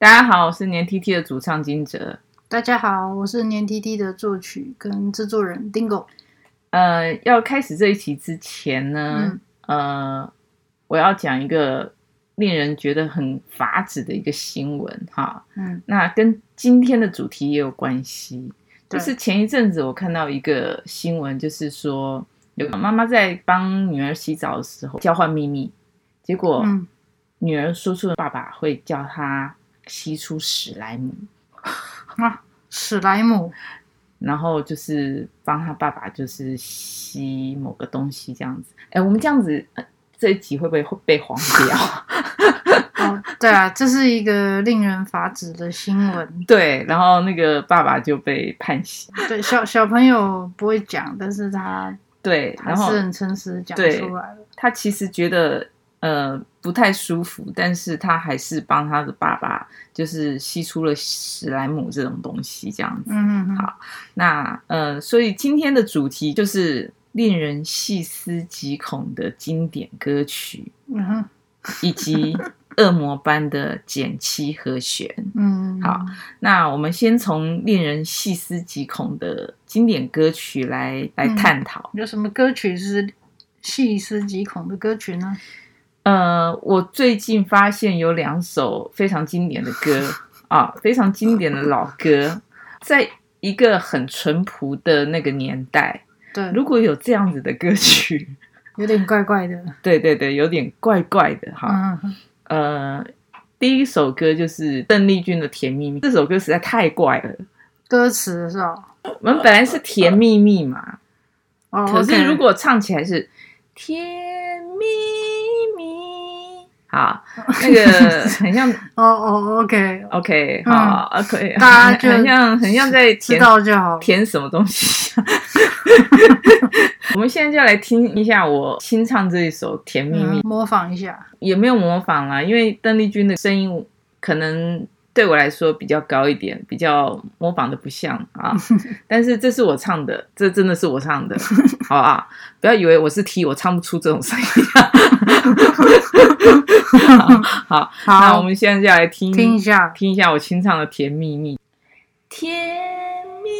大家好，我是年 tt 的主唱金哲。大家好，我是年 tt 的作曲跟制作人 Dingo。呃，要开始这一期之前呢，嗯、呃，我要讲一个令人觉得很法指的一个新闻哈。嗯，那跟今天的主题也有关系。就是前一阵子我看到一个新闻，就是说有个妈妈在帮女儿洗澡的时候交换秘密，结果女儿说出了爸爸会叫她。吸出史莱姆 啊，史莱姆，然后就是帮他爸爸，就是吸某个东西这样子。哎，我们这样子这一集会不会会被黄掉？哦，对啊，这是一个令人发指的新闻。对，然后那个爸爸就被判刑。对，小小朋友不会讲，但是他对，然后是很诚实讲出来了。他其实觉得。呃，不太舒服，但是他还是帮他的爸爸，就是吸出了史莱姆这种东西，这样子。嗯嗯。好，那呃，所以今天的主题就是令人细思极恐的经典歌曲，嗯，以及恶魔般的减七和弦。嗯，好，那我们先从令人细思极恐的经典歌曲来来探讨。有什么歌曲是细思极恐的歌曲呢？呃，我最近发现有两首非常经典的歌啊，非常经典的老歌，在一个很淳朴的那个年代，对，如果有这样子的歌曲，有点怪怪的。对对对，有点怪怪的哈。嗯。呃，第一首歌就是邓丽君的《甜蜜蜜》，这首歌实在太怪了。歌词是吧？我们本来是甜蜜蜜嘛，哦，可是如果唱起来是甜蜜。好，那个 很像哦哦，OK OK，好，OK，大家就很像很像在填就好填什么东西。我们现在就来听一下我清唱这一首《甜蜜蜜》，模仿一下，也没有模仿啦，因为邓丽君的声音可能。对我来说比较高一点，比较模仿的不像啊。但是这是我唱的，这真的是我唱的，好啊！不要以为我是 T，我唱不出这种声音。好，好，好，那我们现在就来听听一下，听一下我清唱的《甜蜜蜜》。甜蜜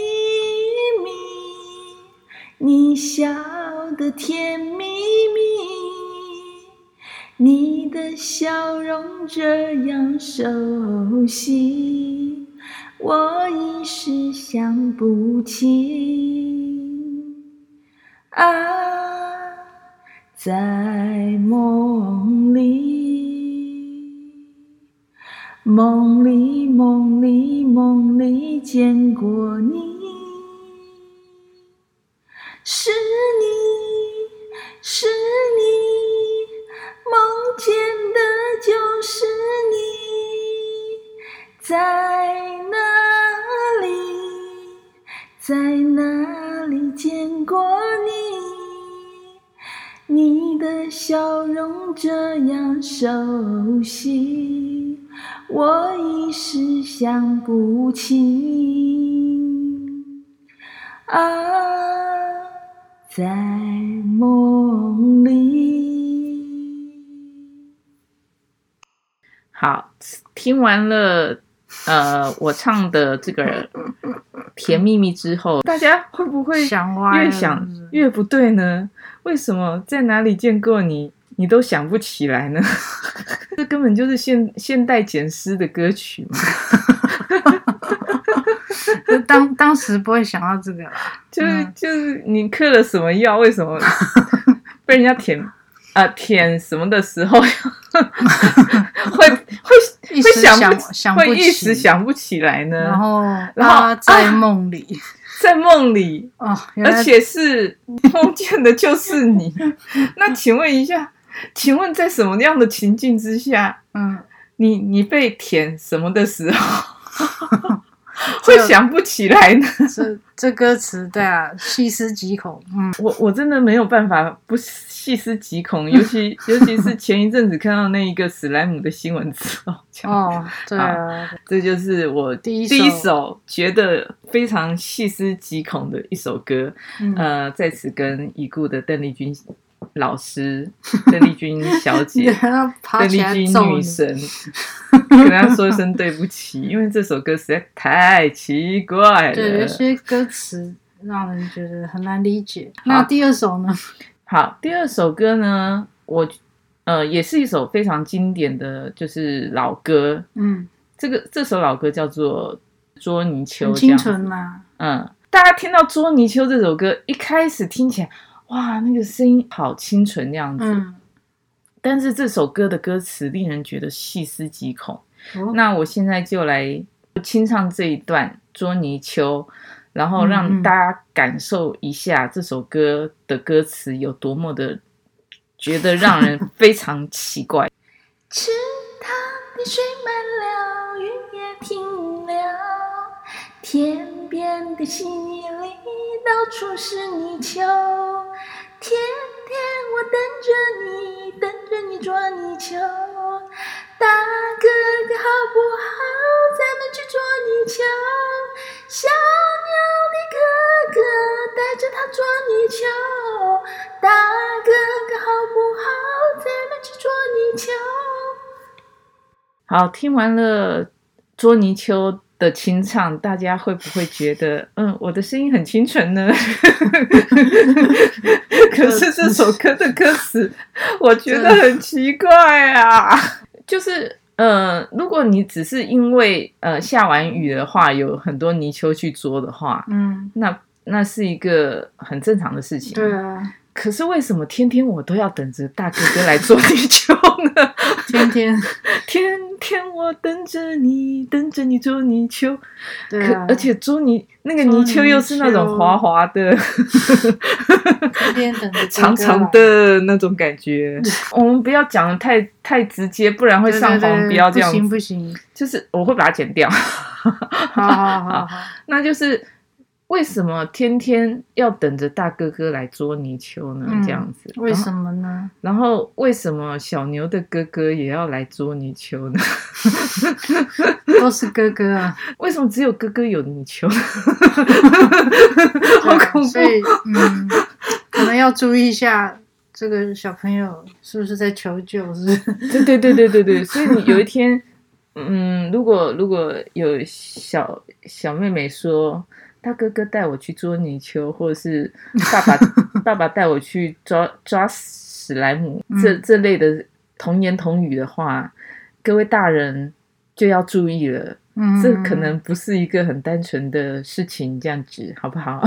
蜜，你笑的甜蜜蜜。你的笑容这样熟悉，我一时想不起。啊，在梦里，梦里，梦里，梦里见过你，是你，的笑容这样熟悉，我一时想不起。啊，在梦里。好，听完了，呃，我唱的这个 甜蜜蜜之后，大家会不会想越想越不对呢？为什么在哪里见过你，你都想不起来呢？这根本就是现现代简诗的歌曲嘛！当当时不会想到这个啦，就是就是你嗑了什么药？为什么被人家舔？啊、呃，舔什么的时候 会会会想不想会一时想不起来呢？然后然后在梦里，啊、在梦里哦，而且是梦见的就是你。那请问一下，请问在什么样的情境之下，嗯，你你被舔什么的时候？会想不起来呢。这这歌词对啊，细思极恐。嗯，我我真的没有办法不细思极恐，尤其 尤其是前一阵子看到那一个史莱姆的新闻之后。哦，对啊，这就是我第一第一首觉得非常细思极恐的一首歌。嗯、呃，在此跟已故的邓丽君。老师，邓丽君小姐，邓丽君女神，跟她说一声对不起，因为这首歌实在太奇怪了。对，有些歌词让人觉得很难理解。那第二首呢？好，第二首歌呢，我呃也是一首非常经典的就是老歌。嗯，这个这首老歌叫做《捉泥鳅》，很清纯嘛。嗯，大家听到《捉泥鳅》这首歌，一开始听起来。哇，那个声音好清纯，那样子。嗯。但是这首歌的歌词令人觉得细思极恐。哦。那我现在就来清唱这一段《捉泥鳅》，然后让大家感受一下这首歌的歌词有多么的觉得让人非常奇怪。池塘的水满了，雨也停了，天边的溪里到处是泥鳅。天天我等着你，等着你捉泥鳅，大哥哥好不好？咱们去捉泥鳅。小牛的哥哥带着他捉泥鳅，大哥哥好不好？咱们去捉泥鳅。好，听完了捉泥鳅的清唱，大家会不会觉得，嗯，我的声音很清纯呢？可是这首歌的歌词，我觉得很奇怪啊。就是，呃，如果你只是因为呃下完雨的话，有很多泥鳅去捉的话，嗯，那那是一个很正常的事情。对啊。可是为什么天天我都要等着大哥哥来捉泥鳅呢？天天 天天我等着你，等着你捉泥鳅。对啊，而且捉泥那个泥鳅又是那种滑滑的，天天等着长长的那种感觉。我们不要讲的太太直接，不然会上黄标。这样不行不行，就是我会把它剪掉。好好 好好，那就是。为什么天天要等着大哥哥来捉泥鳅呢？这样子，为什么呢？然后为什么小牛的哥哥也要来捉泥鳅呢？都是哥哥啊！为什么只有哥哥有泥鳅？好恐怖！嗯，可能要注意一下这个小朋友是不是在求救？是不是？对对对对对对。所以你有一天，嗯，如果如果有小小妹妹说。大哥哥带我去捉泥鳅，或者是爸爸 爸爸带我去抓抓史莱姆，嗯、这这类的童言童语的话，各位大人就要注意了。嗯，这可能不是一个很单纯的事情，这样子好不好？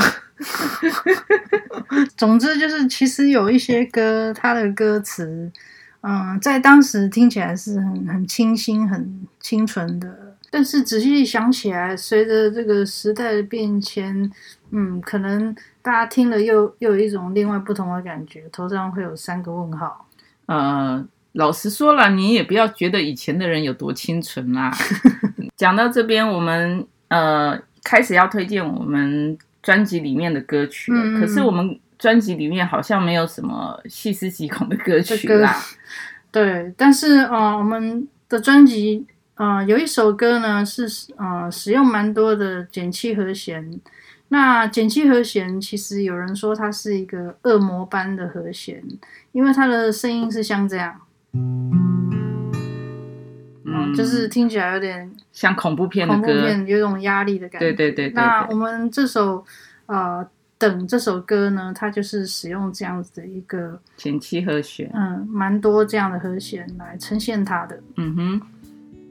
总之就是，其实有一些歌，它的歌词，嗯，在当时听起来是很很清新、很清纯的。但是仔细想起来，随着这个时代的变迁，嗯，可能大家听了又又有一种另外不同的感觉，头上会有三个问号。呃，老实说了，你也不要觉得以前的人有多清纯啦。讲到这边，我们呃开始要推荐我们专辑里面的歌曲了。嗯、可是我们专辑里面好像没有什么细思极恐的歌曲啦。对，但是呃，我们的专辑。啊、呃，有一首歌呢是呃使用蛮多的减七和弦。那减七和弦其实有人说它是一个恶魔般的和弦，因为它的声音是像这样，嗯，就是听起来有点像恐怖片的歌，恐怖片有种压力的感觉。对对对，对，对。那我们这首呃等这首歌呢，它就是使用这样子的一个减七和弦，嗯，蛮多这样的和弦来呈现它的，嗯哼。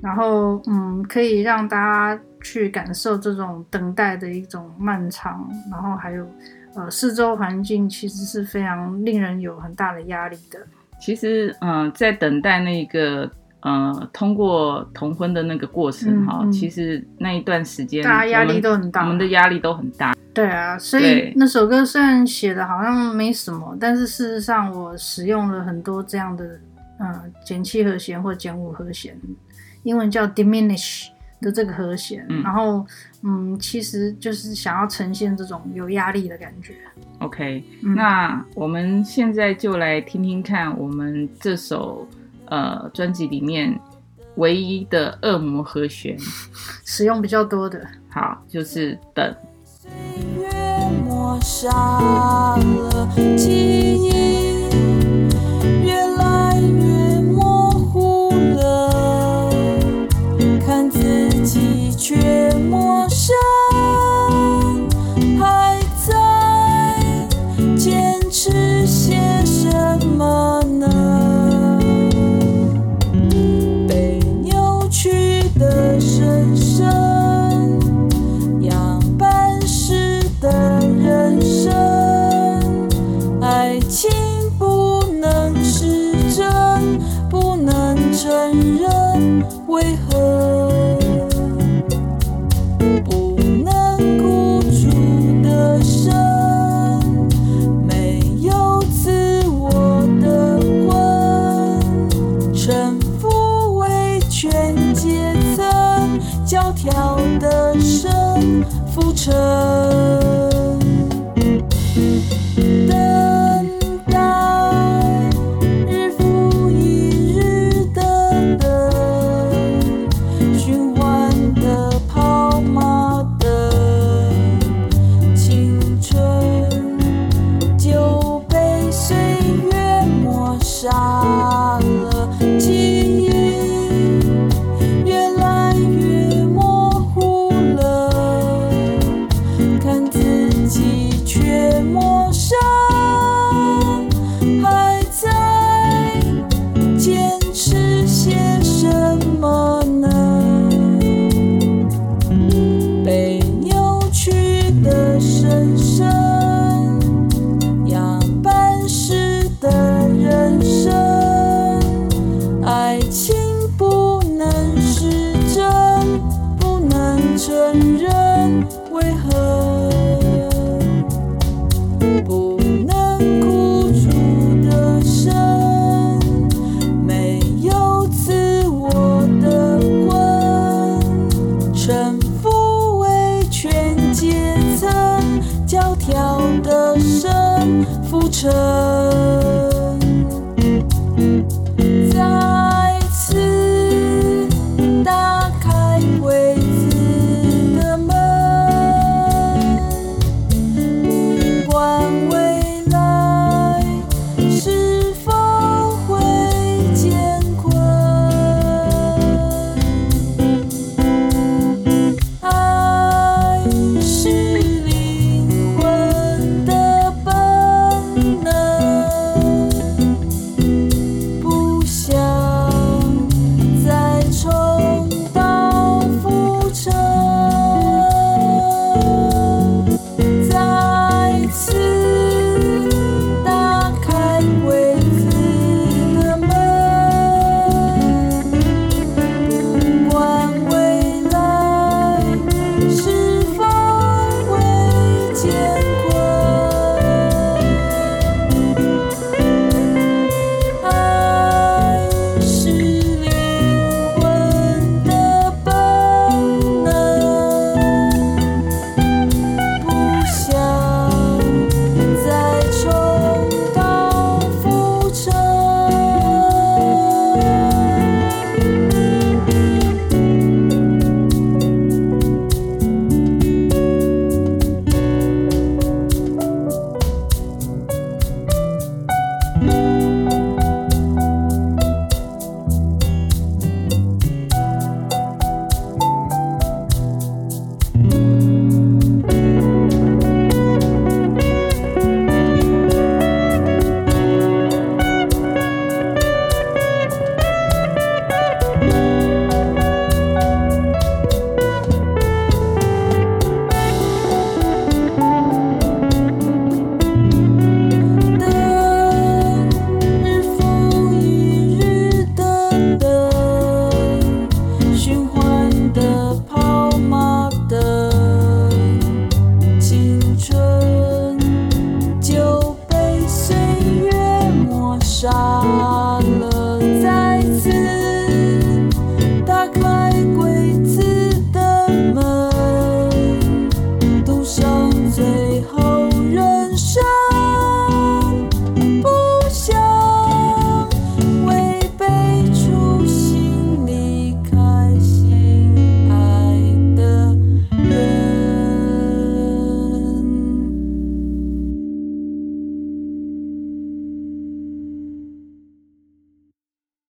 然后，嗯，可以让大家去感受这种等待的一种漫长，然后还有，呃，四周环境其实是非常令人有很大的压力的。其实，嗯、呃，在等待那个，呃，通过同婚的那个过程哈，嗯嗯、其实那一段时间，大家压力都很大，我们的压力都很大。对啊，所以那首歌虽然写的好像没什么，但是事实上我使用了很多这样的，呃，减七和弦或减五和弦。英文叫 diminish 的这个和弦，嗯、然后嗯，其实就是想要呈现这种有压力的感觉。OK，、嗯、那我们现在就来听听看我们这首呃专辑里面唯一的恶魔和弦，使用比较多的。好，就是等。却陌生还在坚持些什么呢？浮沉。should 跳的神，浮沉。